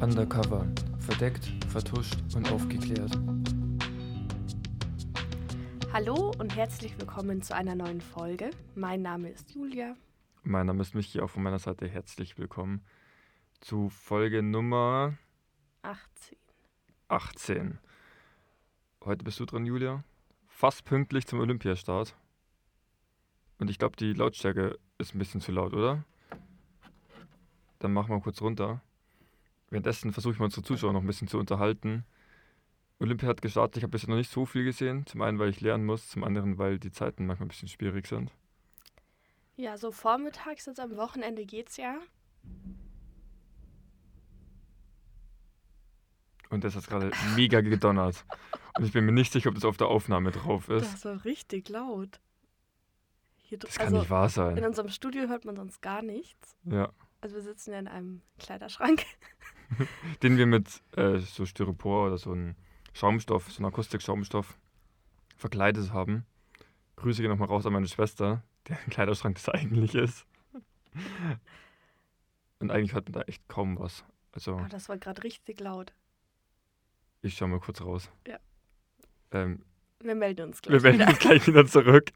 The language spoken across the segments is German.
Undercover. Verdeckt, vertuscht und aufgeklärt. Hallo und herzlich willkommen zu einer neuen Folge. Mein Name ist Julia. Mein Name ist Michi, auch von meiner Seite herzlich willkommen zu Folge Nummer 18. 18. Heute bist du dran, Julia. Fast pünktlich zum Olympiastart. Und ich glaube, die Lautstärke ist ein bisschen zu laut, oder? Dann machen wir kurz runter. Währenddessen versuche ich mal unsere Zuschauer noch ein bisschen zu unterhalten. Olympia hat gestartet, ich habe bisher noch nicht so viel gesehen. Zum einen, weil ich lernen muss, zum anderen, weil die Zeiten manchmal ein bisschen schwierig sind. Ja, so vormittags, jetzt am Wochenende geht's ja. Und das hat gerade mega gedonnert. Und ich bin mir nicht sicher, ob das auf der Aufnahme drauf ist. Das war richtig laut. Hier Das kann also nicht wahr in sein. unserem Studio hört man sonst gar nichts. Ja. Also wir sitzen ja in einem Kleiderschrank. Den wir mit äh, so Styropor oder so einem Schaumstoff, so einem Akustik-Schaumstoff verkleidet haben. Grüße gehen nochmal raus an meine Schwester, deren Kleiderschrank das eigentlich ist. Und eigentlich hört man da echt kaum was. Also Oh, das war gerade richtig laut. ich schau mal kurz raus. Ja. Ähm, Wir melden uns gleich wir melden wieder. uns gleich wieder zurück.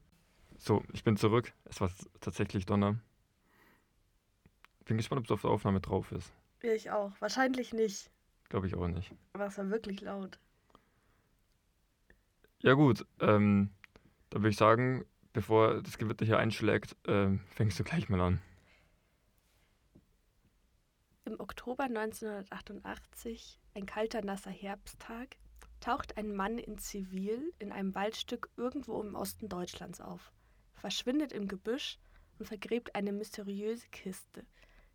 So, ich bin zurück. Es war tatsächlich Donner. Bin gespannt, ob es auf der Aufnahme drauf ist. Ja, ich auch. Wahrscheinlich nicht. Glaube ich auch nicht. Aber es war wirklich laut. Ja gut, ähm, dann würde ich sagen, bevor das Gewitter hier einschlägt, ähm, fängst du gleich mal an. Im Oktober 1988, ein kalter, nasser Herbsttag, taucht ein Mann in Zivil in einem Waldstück irgendwo im Osten Deutschlands auf, verschwindet im Gebüsch und vergräbt eine mysteriöse Kiste,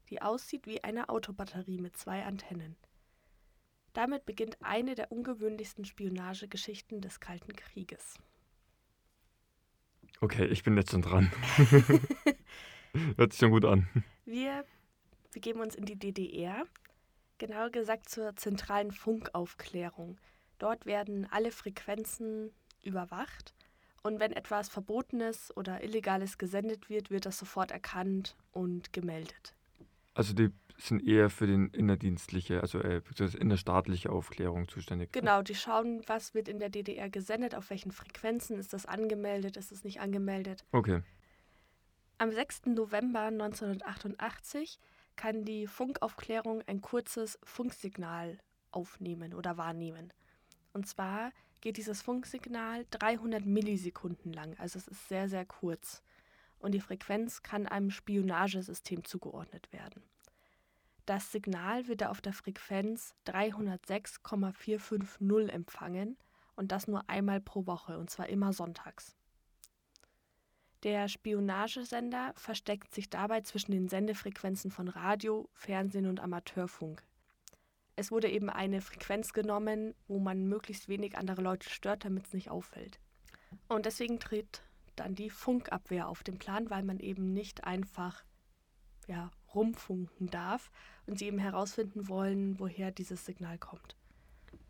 die aussieht wie eine Autobatterie mit zwei Antennen. Damit beginnt eine der ungewöhnlichsten Spionagegeschichten des Kalten Krieges. Okay, ich bin jetzt schon dran. Hört sich schon gut an. Wir begeben uns in die DDR, genauer gesagt zur zentralen Funkaufklärung. Dort werden alle Frequenzen überwacht und wenn etwas Verbotenes oder Illegales gesendet wird, wird das sofort erkannt und gemeldet. Also die sind eher für den innerdienstliche, also äh, innerstaatliche Aufklärung zuständig. Genau, die schauen, was wird in der DDR gesendet, auf welchen Frequenzen ist das angemeldet, ist es nicht angemeldet. Okay. Am 6. November 1988 kann die Funkaufklärung ein kurzes Funksignal aufnehmen oder wahrnehmen. Und zwar geht dieses Funksignal 300 Millisekunden lang, also es ist sehr, sehr kurz. Und die Frequenz kann einem Spionagesystem zugeordnet werden. Das Signal wird auf der Frequenz 306,450 empfangen und das nur einmal pro Woche und zwar immer sonntags. Der Spionagesender versteckt sich dabei zwischen den Sendefrequenzen von Radio, Fernsehen und Amateurfunk. Es wurde eben eine Frequenz genommen, wo man möglichst wenig andere Leute stört, damit es nicht auffällt. Und deswegen tritt dann die Funkabwehr auf den Plan, weil man eben nicht einfach ja, rumfunken darf und sie eben herausfinden wollen, woher dieses Signal kommt.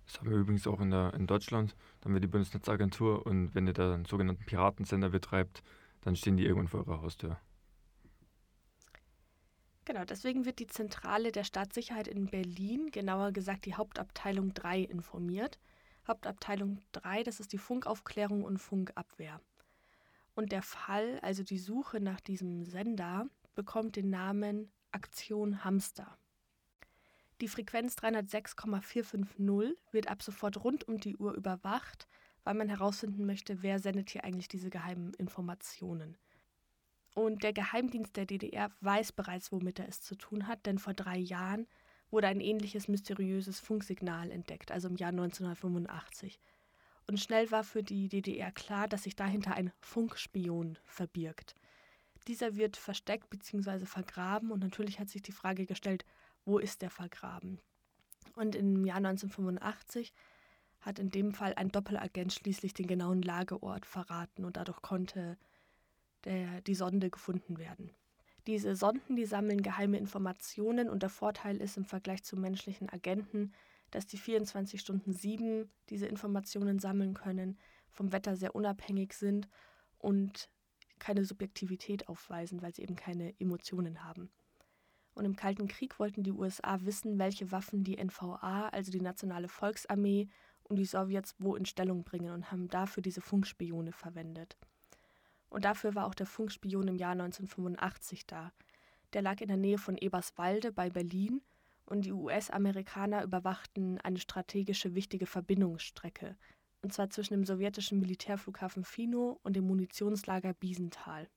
Das haben wir übrigens auch in, der, in Deutschland. Da haben wir die Bundesnetzagentur und wenn ihr da einen sogenannten Piratensender betreibt, dann stehen die irgendwann vor eurer Haustür. Genau, deswegen wird die Zentrale der Staatssicherheit in Berlin, genauer gesagt die Hauptabteilung 3, informiert. Hauptabteilung 3, das ist die Funkaufklärung und Funkabwehr. Und der Fall, also die Suche nach diesem Sender, bekommt den Namen Aktion Hamster. Die Frequenz 306,450 wird ab sofort rund um die Uhr überwacht, weil man herausfinden möchte, wer sendet hier eigentlich diese geheimen Informationen. Und der Geheimdienst der DDR weiß bereits, womit er es zu tun hat, denn vor drei Jahren wurde ein ähnliches mysteriöses Funksignal entdeckt, also im Jahr 1985. Und schnell war für die DDR klar, dass sich dahinter ein Funkspion verbirgt. Dieser wird versteckt bzw. vergraben und natürlich hat sich die Frage gestellt, wo ist der vergraben? Und im Jahr 1985 hat in dem Fall ein Doppelagent schließlich den genauen Lageort verraten und dadurch konnte der, die Sonde gefunden werden. Diese Sonden, die sammeln geheime Informationen und der Vorteil ist im Vergleich zu menschlichen Agenten, dass die 24 Stunden 7 diese Informationen sammeln können, vom Wetter sehr unabhängig sind und keine Subjektivität aufweisen, weil sie eben keine Emotionen haben. Und im Kalten Krieg wollten die USA wissen, welche Waffen die NVA, also die Nationale Volksarmee, und die Sowjets wo in Stellung bringen und haben dafür diese Funkspione verwendet. Und dafür war auch der Funkspion im Jahr 1985 da. Der lag in der Nähe von Eberswalde bei Berlin und die US-Amerikaner überwachten eine strategische wichtige Verbindungsstrecke, und zwar zwischen dem sowjetischen Militärflughafen Fino und dem Munitionslager Biesenthal.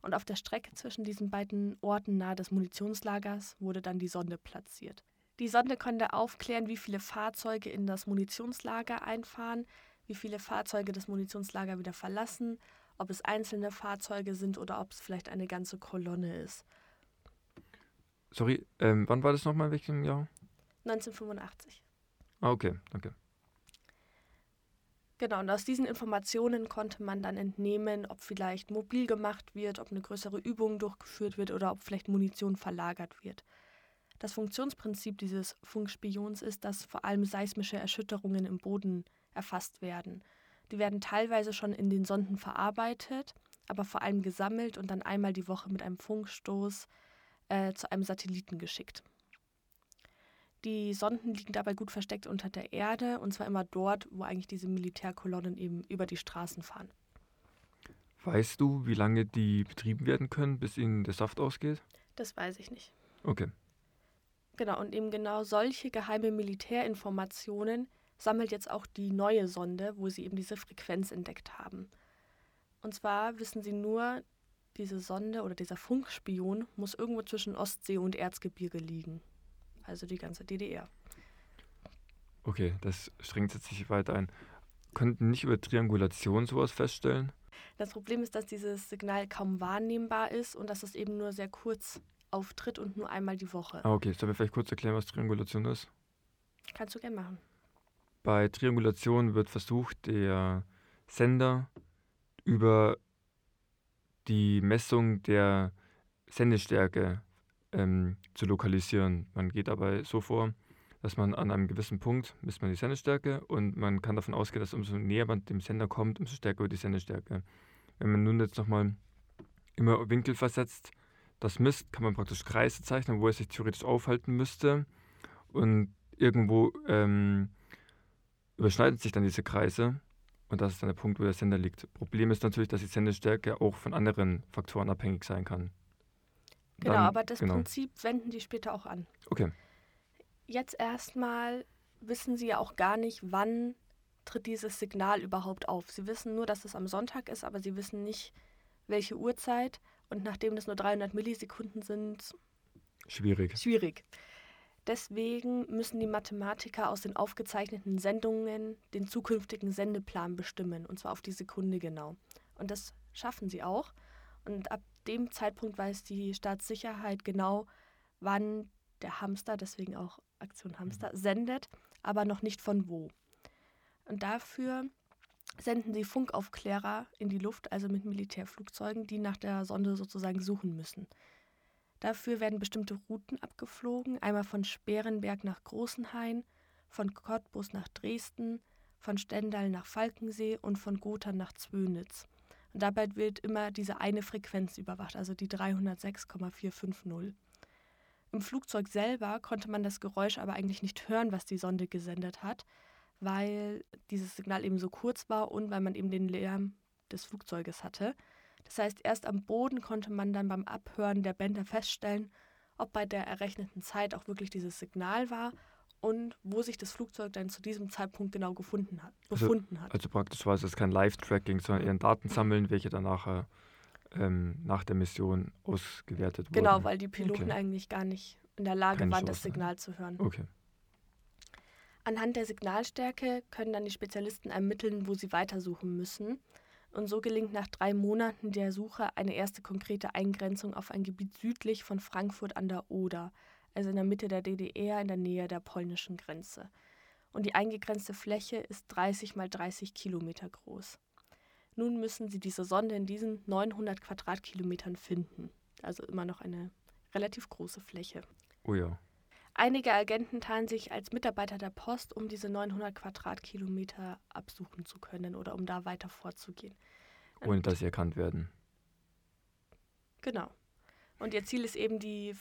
Und auf der Strecke zwischen diesen beiden Orten nahe des Munitionslagers wurde dann die Sonde platziert. Die Sonde konnte aufklären, wie viele Fahrzeuge in das Munitionslager einfahren, wie viele Fahrzeuge das Munitionslager wieder verlassen, ob es einzelne Fahrzeuge sind oder ob es vielleicht eine ganze Kolonne ist. Sorry, ähm, wann war das nochmal? In welchem Jahr? 1985. Ah, okay, danke. Genau, und aus diesen Informationen konnte man dann entnehmen, ob vielleicht mobil gemacht wird, ob eine größere Übung durchgeführt wird oder ob vielleicht Munition verlagert wird. Das Funktionsprinzip dieses Funkspions ist, dass vor allem seismische Erschütterungen im Boden erfasst werden. Die werden teilweise schon in den Sonden verarbeitet, aber vor allem gesammelt und dann einmal die Woche mit einem Funkstoß äh, zu einem Satelliten geschickt. Die Sonden liegen dabei gut versteckt unter der Erde und zwar immer dort, wo eigentlich diese Militärkolonnen eben über die Straßen fahren. Weißt du, wie lange die betrieben werden können, bis ihnen der Saft ausgeht? Das weiß ich nicht. Okay. Genau, und eben genau solche geheime Militärinformationen sammelt jetzt auch die neue Sonde, wo sie eben diese Frequenz entdeckt haben. Und zwar wissen sie nur, diese Sonde oder dieser Funkspion muss irgendwo zwischen Ostsee und Erzgebirge liegen. Also die ganze DDR. Okay, das strengt jetzt sich weiter ein. Könnten nicht über Triangulation sowas feststellen? Das Problem ist, dass dieses Signal kaum wahrnehmbar ist und dass es eben nur sehr kurz auftritt und nur einmal die Woche. Ah, okay. Sollen wir vielleicht kurz erklären, was Triangulation ist? Kannst du gerne machen. Bei Triangulation wird versucht, der Sender über die Messung der Sendestärke ähm, zu lokalisieren. Man geht dabei so vor, dass man an einem gewissen Punkt misst man die Sendestärke und man kann davon ausgehen, dass umso näher man dem Sender kommt, umso stärker wird die Sendestärke. Wenn man nun jetzt nochmal immer Winkel versetzt, das misst, kann man praktisch Kreise zeichnen, wo es sich theoretisch aufhalten müsste. Und irgendwo ähm, überschneiden sich dann diese Kreise und das ist dann der Punkt, wo der Sender liegt. Problem ist natürlich, dass die Sendestärke auch von anderen Faktoren abhängig sein kann. Genau, dann, aber das genau. Prinzip wenden die später auch an. Okay. Jetzt erstmal wissen sie ja auch gar nicht, wann tritt dieses Signal überhaupt auf. Sie wissen nur, dass es am Sonntag ist, aber sie wissen nicht, welche Uhrzeit. Und nachdem das nur 300 Millisekunden sind, schwierig. Schwierig. Deswegen müssen die Mathematiker aus den aufgezeichneten Sendungen den zukünftigen Sendeplan bestimmen, und zwar auf die Sekunde genau. Und das schaffen sie auch. Und ab dem Zeitpunkt weiß die Staatssicherheit genau, wann der Hamster, deswegen auch Aktion Hamster, mhm. sendet, aber noch nicht von wo. Und dafür senden sie Funkaufklärer in die Luft, also mit Militärflugzeugen, die nach der Sonde sozusagen suchen müssen. Dafür werden bestimmte Routen abgeflogen, einmal von Sperenberg nach Großenhain, von Cottbus nach Dresden, von Stendal nach Falkensee und von Gotha nach Zwönitz. Und dabei wird immer diese eine Frequenz überwacht, also die 306,450. Im Flugzeug selber konnte man das Geräusch aber eigentlich nicht hören, was die Sonde gesendet hat, weil dieses Signal eben so kurz war und weil man eben den Lärm des Flugzeuges hatte. Das heißt, erst am Boden konnte man dann beim Abhören der Bänder feststellen, ob bei der errechneten Zeit auch wirklich dieses Signal war und wo sich das Flugzeug dann zu diesem Zeitpunkt genau gefunden hat, also, befunden hat. Also praktisch war es kein Live-Tracking, sondern eher ein Datensammeln, welche dann nachher ähm, nach der Mission ausgewertet wurden. Genau, weil die Piloten okay. eigentlich gar nicht in der Lage Keine waren, Chance. das Signal zu hören. Okay. Anhand der Signalstärke können dann die Spezialisten ermitteln, wo sie weitersuchen müssen. Und so gelingt nach drei Monaten der Suche eine erste konkrete Eingrenzung auf ein Gebiet südlich von Frankfurt an der Oder, also in der Mitte der DDR in der Nähe der polnischen Grenze. Und die eingegrenzte Fläche ist 30 mal 30 Kilometer groß. Nun müssen sie diese Sonde in diesen 900 Quadratkilometern finden. Also immer noch eine relativ große Fläche. Oh ja. Einige Agenten tarnen sich als Mitarbeiter der Post, um diese 900 Quadratkilometer absuchen zu können oder um da weiter vorzugehen. Ohne dass sie erkannt werden. Genau. Und ihr Ziel ist eben die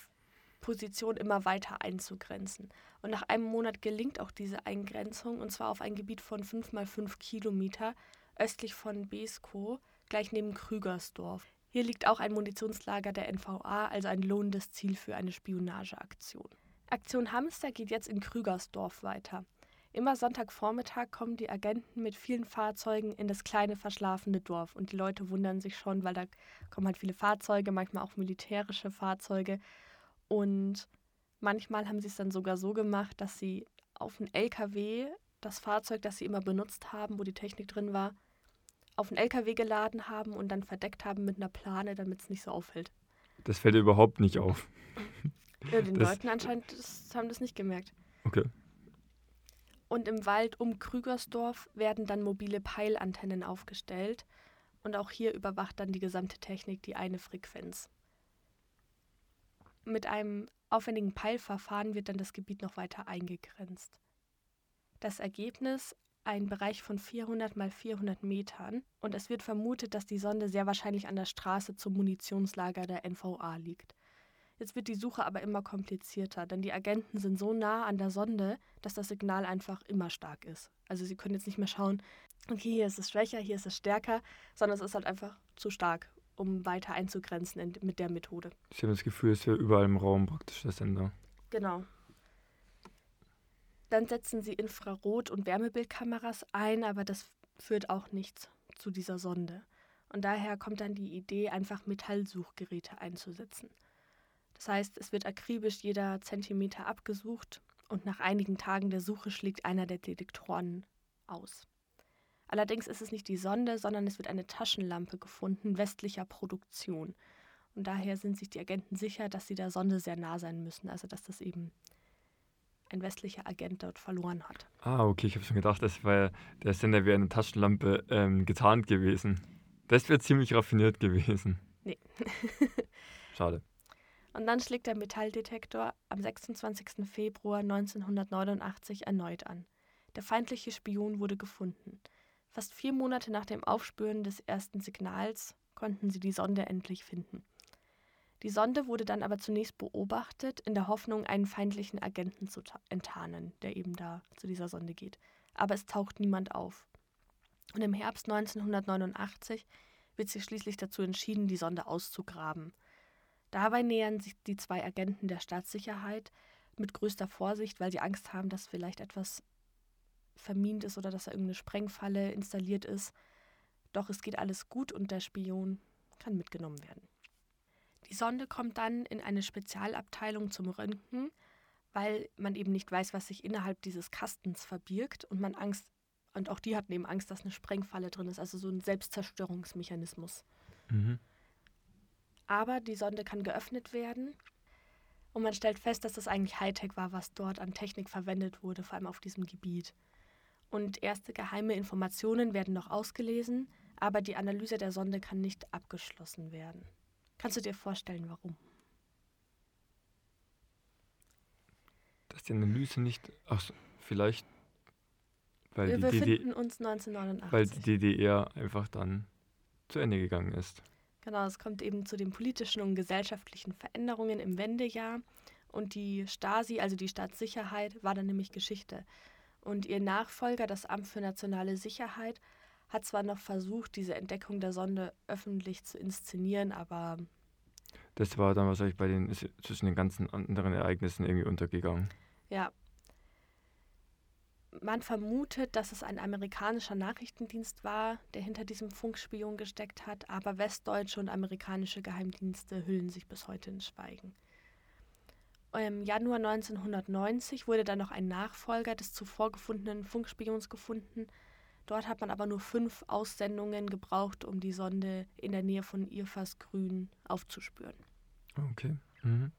Position immer weiter einzugrenzen. Und nach einem Monat gelingt auch diese Eingrenzung, und zwar auf ein Gebiet von 5 mal 5 Kilometer östlich von Beskow, gleich neben Krügersdorf. Hier liegt auch ein Munitionslager der NVA, also ein lohnendes Ziel für eine Spionageaktion. Aktion Hamster geht jetzt in Krügersdorf weiter. Immer Sonntagvormittag kommen die Agenten mit vielen Fahrzeugen in das kleine verschlafene Dorf und die Leute wundern sich schon, weil da kommen halt viele Fahrzeuge, manchmal auch militärische Fahrzeuge und manchmal haben sie es dann sogar so gemacht, dass sie auf einen LKW das Fahrzeug, das sie immer benutzt haben, wo die Technik drin war, auf einen LKW geladen haben und dann verdeckt haben mit einer Plane, damit es nicht so auffällt. Das fällt überhaupt nicht auf. Ja, den das Leuten anscheinend das, haben das nicht gemerkt. Okay. Und im Wald um Krügersdorf werden dann mobile Peilantennen aufgestellt. Und auch hier überwacht dann die gesamte Technik die eine Frequenz. Mit einem aufwendigen Peilverfahren wird dann das Gebiet noch weiter eingegrenzt. Das Ergebnis ein Bereich von 400 mal 400 Metern und es wird vermutet, dass die Sonde sehr wahrscheinlich an der Straße zum Munitionslager der NVA liegt. Jetzt wird die Suche aber immer komplizierter, denn die Agenten sind so nah an der Sonde, dass das Signal einfach immer stark ist. Also sie können jetzt nicht mehr schauen, okay, hier ist es schwächer, hier ist es stärker, sondern es ist halt einfach zu stark, um weiter einzugrenzen in, mit der Methode. Sie haben das Gefühl, es wäre überall im Raum praktisch der Sender. Genau. Dann setzen sie Infrarot- und Wärmebildkameras ein, aber das führt auch nichts zu dieser Sonde. Und daher kommt dann die Idee, einfach Metallsuchgeräte einzusetzen. Das heißt, es wird akribisch jeder Zentimeter abgesucht und nach einigen Tagen der Suche schlägt einer der Detektoren aus. Allerdings ist es nicht die Sonde, sondern es wird eine Taschenlampe gefunden westlicher Produktion. Und daher sind sich die Agenten sicher, dass sie der Sonde sehr nah sein müssen, also dass das eben ein westlicher Agent dort verloren hat. Ah, okay, ich habe schon gedacht, das war der Sender wäre eine Taschenlampe ähm, getarnt gewesen. Das wäre ziemlich raffiniert gewesen. Nee. Schade. Und dann schlägt der Metalldetektor am 26. Februar 1989 erneut an. Der feindliche Spion wurde gefunden. Fast vier Monate nach dem Aufspüren des ersten Signals konnten sie die Sonde endlich finden. Die Sonde wurde dann aber zunächst beobachtet, in der Hoffnung, einen feindlichen Agenten zu enttarnen, der eben da zu dieser Sonde geht. Aber es taucht niemand auf. Und im Herbst 1989 wird sich schließlich dazu entschieden, die Sonde auszugraben. Dabei nähern sich die zwei Agenten der Staatssicherheit mit größter Vorsicht, weil sie Angst haben, dass vielleicht etwas vermint ist oder dass da irgendeine Sprengfalle installiert ist. Doch es geht alles gut und der Spion kann mitgenommen werden. Die Sonde kommt dann in eine Spezialabteilung zum Röntgen, weil man eben nicht weiß, was sich innerhalb dieses Kastens verbirgt und man Angst und auch die hatten eben Angst, dass eine Sprengfalle drin ist, also so ein Selbstzerstörungsmechanismus. Mhm. Aber die Sonde kann geöffnet werden und man stellt fest, dass das eigentlich Hightech war, was dort an Technik verwendet wurde, vor allem auf diesem Gebiet. Und erste geheime Informationen werden noch ausgelesen, aber die Analyse der Sonde kann nicht abgeschlossen werden. Kannst du dir vorstellen, warum? Dass die Analyse nicht. Ach, vielleicht. Weil Wir die befinden DD uns 1989. Weil die DDR einfach dann zu Ende gegangen ist. Genau, es kommt eben zu den politischen und gesellschaftlichen Veränderungen im Wendejahr. Und die Stasi, also die Staatssicherheit, war dann nämlich Geschichte. Und ihr Nachfolger, das Amt für nationale Sicherheit, hat zwar noch versucht, diese Entdeckung der Sonde öffentlich zu inszenieren, aber. Das war dann wahrscheinlich bei den zwischen den ganzen anderen Ereignissen irgendwie untergegangen. Ja, man vermutet, dass es ein amerikanischer Nachrichtendienst war, der hinter diesem Funkspion gesteckt hat, aber westdeutsche und amerikanische Geheimdienste hüllen sich bis heute in Schweigen. Im Januar 1990 wurde dann noch ein Nachfolger des zuvor gefundenen Funkspions gefunden. Dort hat man aber nur fünf Aussendungen gebraucht, um die Sonde in der Nähe von Irfas Grün aufzuspüren. Okay. Mhm.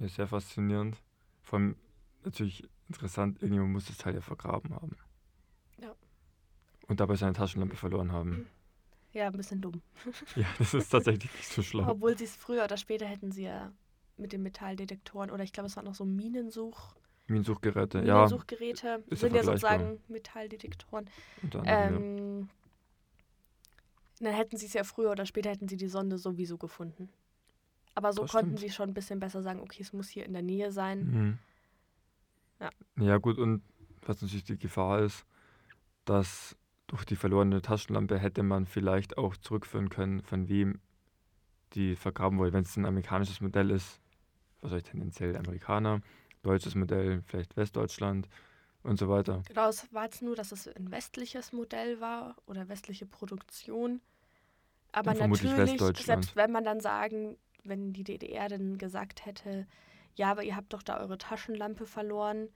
Ja, sehr faszinierend. Vor allem natürlich interessant, irgendjemand muss das Teil ja vergraben haben. Ja. Und dabei seine Taschenlampe verloren haben. Ja, ein bisschen dumm. ja, das ist tatsächlich nicht so schlau. Obwohl sie es früher oder später hätten sie ja mit den Metalldetektoren oder ich glaube, es waren noch so Minensuch. Minensuchgeräte, ja. Minensuchgeräte sind ja sozusagen Metalldetektoren. Ähm, dann hätten sie es ja früher oder später hätten sie die Sonde sowieso gefunden. Aber so Das konnten stimmt. sie schon ein bisschen besser sagen, okay, es muss hier in der Nähe sein. Mhm. Ja. Ja, gut, und was natürlich die Gefahr ist, dass durch die verlorene Taschenlampe hätte man vielleicht auch zurückführen können, von wem die vergraben wurde. Wenn es ein amerikanisches Modell ist, wahrscheinlich tendenziell Amerikaner, deutsches Modell, vielleicht Westdeutschland und so weiter. Genau, es war jetzt nur, dass es ein westliches Modell war oder westliche Produktion. Aber natürlich, selbst wenn man dann sagen, wenn die DDR dann gesagt hätte, ja, aber ihr habt doch da eure Taschenlampe verloren,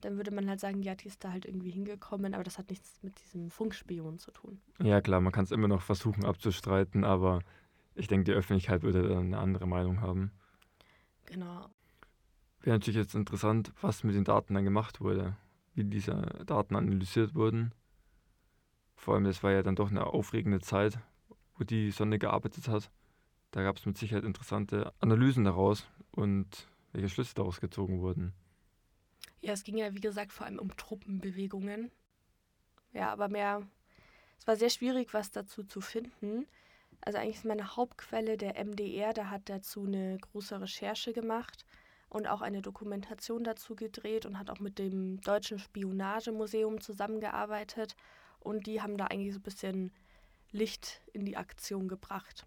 dann würde man halt sagen, ja, die ist da halt irgendwie hingekommen, aber das hat nichts mit diesem Funkspion zu tun. Ja, klar, man kann es immer noch versuchen abzustreiten, aber ich denke, die Öffentlichkeit würde dann eine andere Meinung haben. Genau. Wäre natürlich jetzt interessant, was mit den Daten dann gemacht wurde, wie diese Daten analysiert wurden. Vor allem, das war ja dann doch eine aufregende Zeit, wo die Sonde gearbeitet hat. Da gab es mit Sicherheit interessante Analysen daraus und welche Schlüsse daraus gezogen wurden. Ja, es ging ja, wie gesagt, vor allem um Truppenbewegungen. Ja, aber mehr. Es war sehr schwierig, was dazu zu finden. Also eigentlich ist meine Hauptquelle der MDR, da hat dazu eine große Recherche gemacht und auch eine Dokumentation dazu gedreht und hat auch mit dem Deutschen Spionagemuseum zusammengearbeitet. Und die haben da eigentlich so ein bisschen Licht in die Aktion gebracht.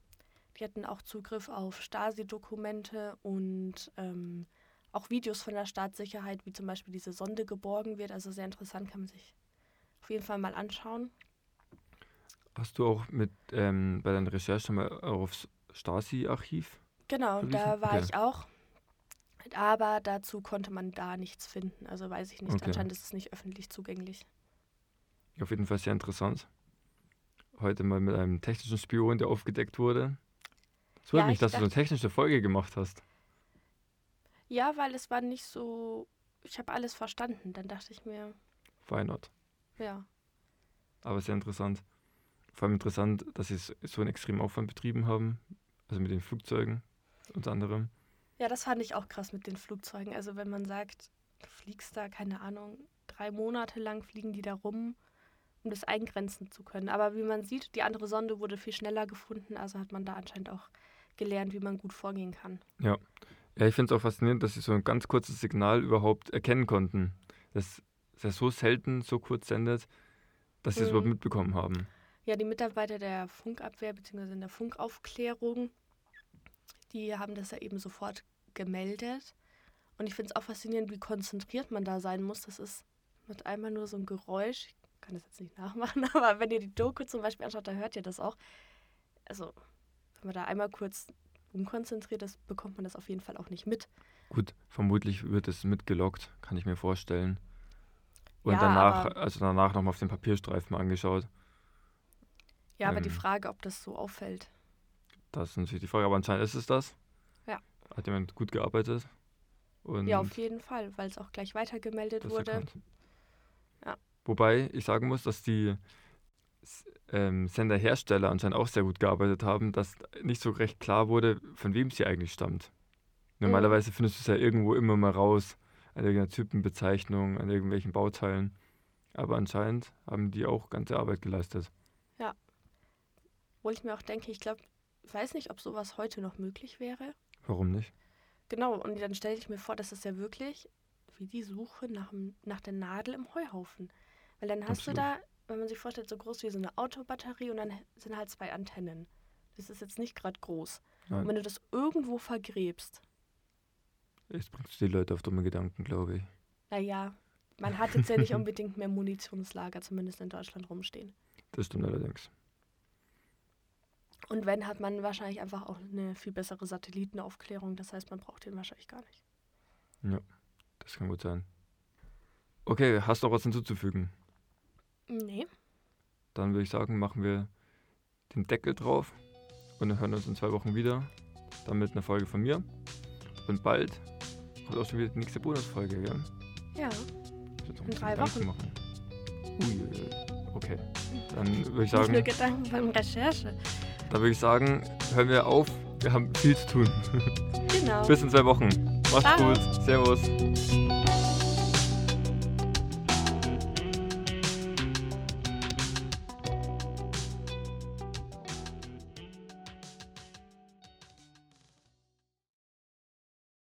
Die hatten auch Zugriff auf Stasi-Dokumente und ähm, auch Videos von der Staatssicherheit, wie zum Beispiel diese Sonde geborgen wird. Also sehr interessant, kann man sich auf jeden Fall mal anschauen. Hast du auch mit ähm, bei deiner Recherche mal aufs Stasi-Archiv? Genau, Verwiesen? da war Okay. ich auch. Aber dazu konnte man da nichts finden. Also weiß ich nicht. Okay. Anscheinend ist es nicht öffentlich zugänglich. Auf jeden Fall sehr interessant. Heute mal mit einem technischen Spion, der aufgedeckt wurde. Es wundert Ja, mich, ich dass du so eine dachte- technische Folge gemacht hast. Ja, weil es war nicht so. Ich habe alles verstanden. Dann dachte ich mir, Why not? ja. Aber sehr interessant. Vor allem interessant, dass sie so einen extremen Aufwand betrieben haben. Also mit den Flugzeugen unter anderem. Ja, das fand ich auch krass mit den Flugzeugen. Also wenn man sagt, du fliegst da, keine Ahnung, drei Monate lang fliegen die da rum, um das eingrenzen zu können. Aber wie man sieht, die andere Sonde wurde viel schneller gefunden, also hat man da anscheinend auch gelernt, wie man gut vorgehen kann. Ja, ich finde es auch faszinierend, dass sie so ein ganz kurzes Signal überhaupt erkennen konnten. Das ist ja so selten, so kurz sendet, dass sie es Mhm. überhaupt mitbekommen haben. Ja, die Mitarbeiter der Funkabwehr bzw. in der Funkaufklärung, die haben das ja eben sofort gemeldet. Und ich finde es auch faszinierend, wie konzentriert man da sein muss. Das ist mit einmal nur so ein Geräusch. Ich kann das jetzt nicht nachmachen, aber wenn ihr die Doku zum Beispiel anschaut, da hört ihr das auch. Also, wenn man da einmal kurz unkonzentriert ist, bekommt man das auf jeden Fall auch nicht mit. Gut, vermutlich wird es mitgelockt, kann ich mir vorstellen. Und Ja, danach, also danach nochmal auf den Papierstreifen angeschaut. Ja, aber die Ähm. Frage, ob das so auffällt. Das ist natürlich die Frage, aber anscheinend ist es das. Ja. Hat jemand gut gearbeitet. Und Ja, auf jeden Fall, weil es auch gleich weitergemeldet wurde. erkannt. Ja. Wobei ich sagen muss, dass die ähm, Senderhersteller anscheinend auch sehr gut gearbeitet haben, dass nicht so recht klar wurde, von wem sie eigentlich stammt. Mhm. Normalerweise findest du es ja irgendwo immer mal raus, an irgendeiner Typenbezeichnung, an irgendwelchen Bauteilen. Aber anscheinend haben die auch ganze Arbeit geleistet. Wo ich mir auch denke, ich glaube, weiß nicht, ob sowas heute noch möglich wäre. Warum nicht? Genau, und dann stelle ich mir vor, das ist ja wirklich wie die Suche nach, nach der Nadel im Heuhaufen. Weil dann hast Absolut. du da, wenn man sich vorstellt, so groß wie so eine Autobatterie und dann sind halt zwei Antennen. Das ist jetzt nicht gerade groß. Und Nein, wenn du das irgendwo vergräbst, es bringt die Leute auf dumme Gedanken, glaube ich. naja, man hat jetzt ja nicht unbedingt mehr Munitionslager, zumindest in Deutschland, rumstehen. Das stimmt allerdings. Und wenn, hat man wahrscheinlich einfach auch eine viel bessere Satellitenaufklärung. Das heißt, man braucht den wahrscheinlich gar nicht. Das kann gut sein. Okay, hast du noch was hinzuzufügen? Nee. Dann würde ich sagen, machen wir den Deckel drauf und dann hören wir uns in zwei Wochen wieder. Dann mit einer Folge von mir. Und bald kommt auch schon wieder die nächste Bonusfolge, gell? Ja. In drei Gedanken Wochen. Machen. Uiuiui. Okay. Dann würde ich Nicht nur sagen, Gedanken beim Recherche. dann würde ich sagen, hören wir auf. Wir haben viel zu tun. Genau. Bis in zwei Wochen. Macht's Ciao. gut. Servus.